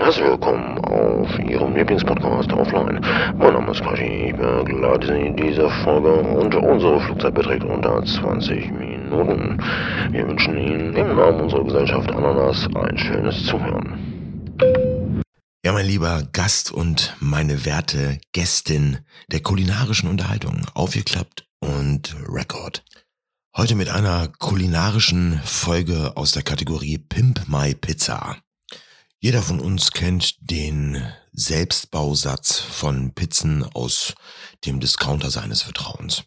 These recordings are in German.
Herzlich willkommen auf Ihrem Lieblingspodcast Offline. Mein Name ist Quashi, ich begleite Sie in dieser Folge und unsere Flugzeit beträgt unter 20 Minuten. Wir wünschen Ihnen im Namen unserer Gesellschaft Ananas ein schönes Zuhören. Ja, mein lieber Gast und meine werte Gästin der kulinarischen Unterhaltung, aufgeklappt und Record. Heute mit einer kulinarischen Folge aus der Kategorie Pimp My Pizza. Jeder von uns kennt den Selbstbausatz von Pizzen aus dem Discounter seines Vertrauens.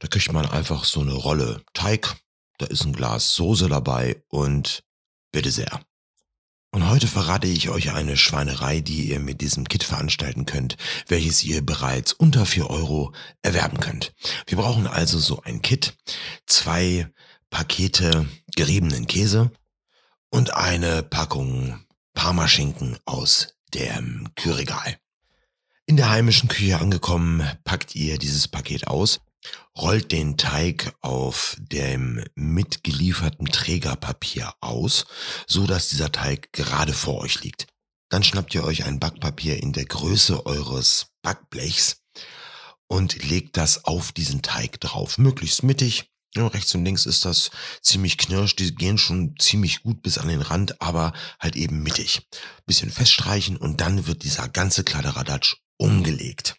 Da kriegt man einfach so eine Rolle Teig, da ist ein Glas Soße dabei und bitte sehr. Und heute verrate ich euch eine Schweinerei, die ihr mit diesem Kit veranstalten könnt, welches ihr bereits unter vier Euro erwerben könnt. Wir brauchen also so ein Kit, zwei Pakete geriebenen Käse und eine Packung Parmaschinken aus dem Kühlregal. In der heimischen Küche angekommen, packt ihr dieses Paket aus, rollt den Teig auf dem mitgelieferten Trägerpapier aus, so dass dieser Teig gerade vor euch liegt. Dann schnappt ihr euch ein Backpapier in der Größe eures Backblechs und legt das auf diesen Teig drauf, möglichst mittig, ja, rechts und links ist das ziemlich knirsch, die gehen schon ziemlich gut bis an den Rand, aber halt eben mittig. Bisschen feststreichen und dann wird dieser ganze Kladderadatsch umgelegt.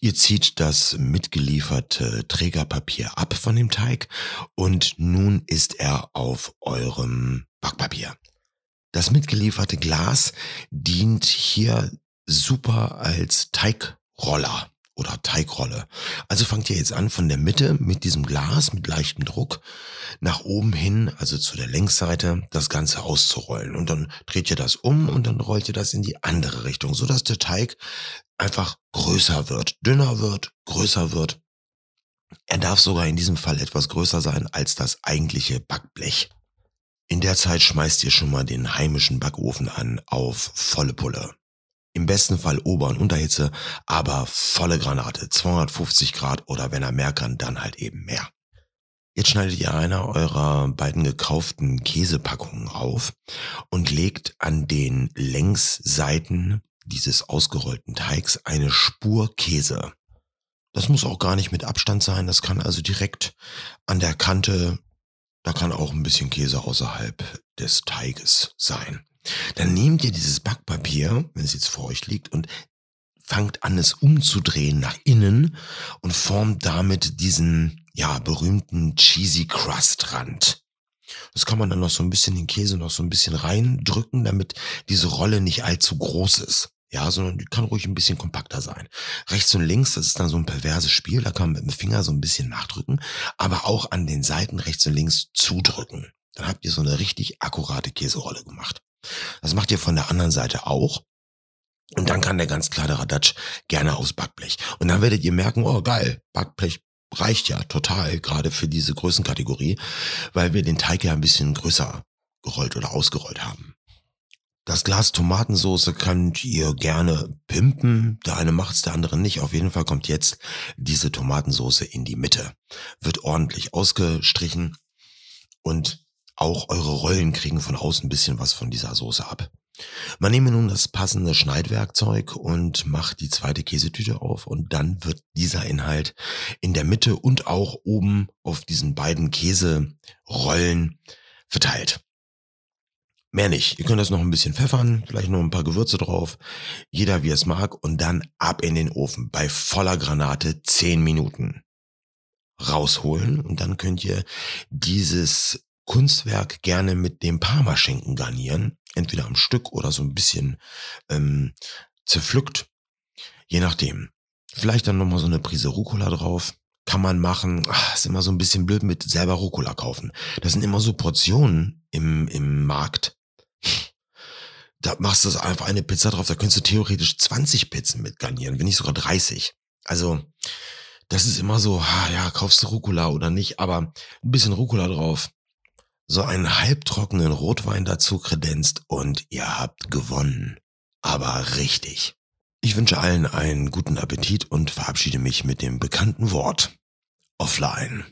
Ihr zieht das mitgelieferte Trägerpapier ab von dem Teig und nun ist er auf eurem Backpapier. Das mitgelieferte Glas dient hier super als Teigroller oder Teigrolle. Also fangt ihr jetzt an von der Mitte mit diesem Glas mit leichtem Druck nach oben hin, also zu der Längsseite, das Ganze auszurollen. Und dann dreht ihr das um und dann rollt ihr das in die andere Richtung, so dass der Teig einfach größer wird, dünner wird, größer wird. Er darf sogar in diesem Fall etwas größer sein als das eigentliche Backblech. In der Zeit schmeißt ihr schon mal den heimischen Backofen an auf volle Pulle. Im besten Fall Ober- und Unterhitze, aber volle Granate, 250 Grad oder wenn er mehr kann, dann halt eben mehr. Jetzt schneidet ihr eine eurer beiden gekauften Käsepackungen auf und legt an den Längsseiten dieses ausgerollten Teigs eine Spur Käse. Das muss auch gar nicht mit Abstand sein, das kann also direkt an der Kante, da kann auch ein bisschen Käse außerhalb des Teiges sein. Dann nehmt ihr dieses Backpapier, wenn es jetzt vor euch liegt, und fangt an, es umzudrehen nach innen und formt damit diesen, ja, berühmten cheesy Crust Rand. Das kann man dann noch so ein bisschen den Käse noch so ein bisschen reindrücken, damit diese Rolle nicht allzu groß ist. Ja, sondern die kann ruhig ein bisschen kompakter sein. Rechts und links, das ist dann so ein perverses Spiel, da kann man mit dem Finger so ein bisschen nachdrücken, aber auch an den Seiten rechts und links zudrücken. Dann habt ihr so eine richtig akkurate Käserolle gemacht. Das macht ihr von der anderen Seite auch. Und dann kann der ganz klare Radatsch gerne aufs Backblech. Und dann werdet ihr merken, oh geil, Backblech reicht ja total, gerade für diese Größenkategorie, weil wir den Teig ja ein bisschen größer gerollt oder ausgerollt haben. Das Glas Tomatensauce könnt ihr gerne pimpen. Der eine macht's, der andere nicht. Auf jeden Fall kommt jetzt diese Tomatensauce in die Mitte. Wird ordentlich ausgestrichen und auch eure Rollen kriegen von außen ein bisschen was von dieser Soße ab. Man nehme nun das passende Schneidwerkzeug und macht die zweite Käsetüte auf und dann wird dieser Inhalt in der Mitte und auch oben auf diesen beiden Käserollen verteilt. Mehr nicht. Ihr könnt das noch ein bisschen pfeffern, vielleicht noch ein paar Gewürze drauf. Jeder wie es mag und dann ab in den Ofen bei voller Granate 10 Minuten rausholen und dann könnt ihr dieses Kunstwerk gerne mit dem Parmaschinken garnieren, entweder am Stück oder so ein bisschen ähm, zerpflückt, je nachdem. Vielleicht dann nochmal so eine Prise Rucola drauf. Kann man machen. Ach, ist immer so ein bisschen blöd mit selber Rucola kaufen. Das sind immer so Portionen im, im Markt. Da machst du einfach eine Pizza drauf, da könntest du theoretisch 20 Pizzen mit garnieren, wenn nicht sogar 30. Also, das ist immer so, ja, kaufst du Rucola oder nicht, aber ein bisschen Rucola drauf, so einen halbtrockenen Rotwein dazu kredenzt und ihr habt gewonnen. Aber richtig. Ich wünsche allen einen guten Appetit und verabschiede mich mit dem bekannten Wort offline.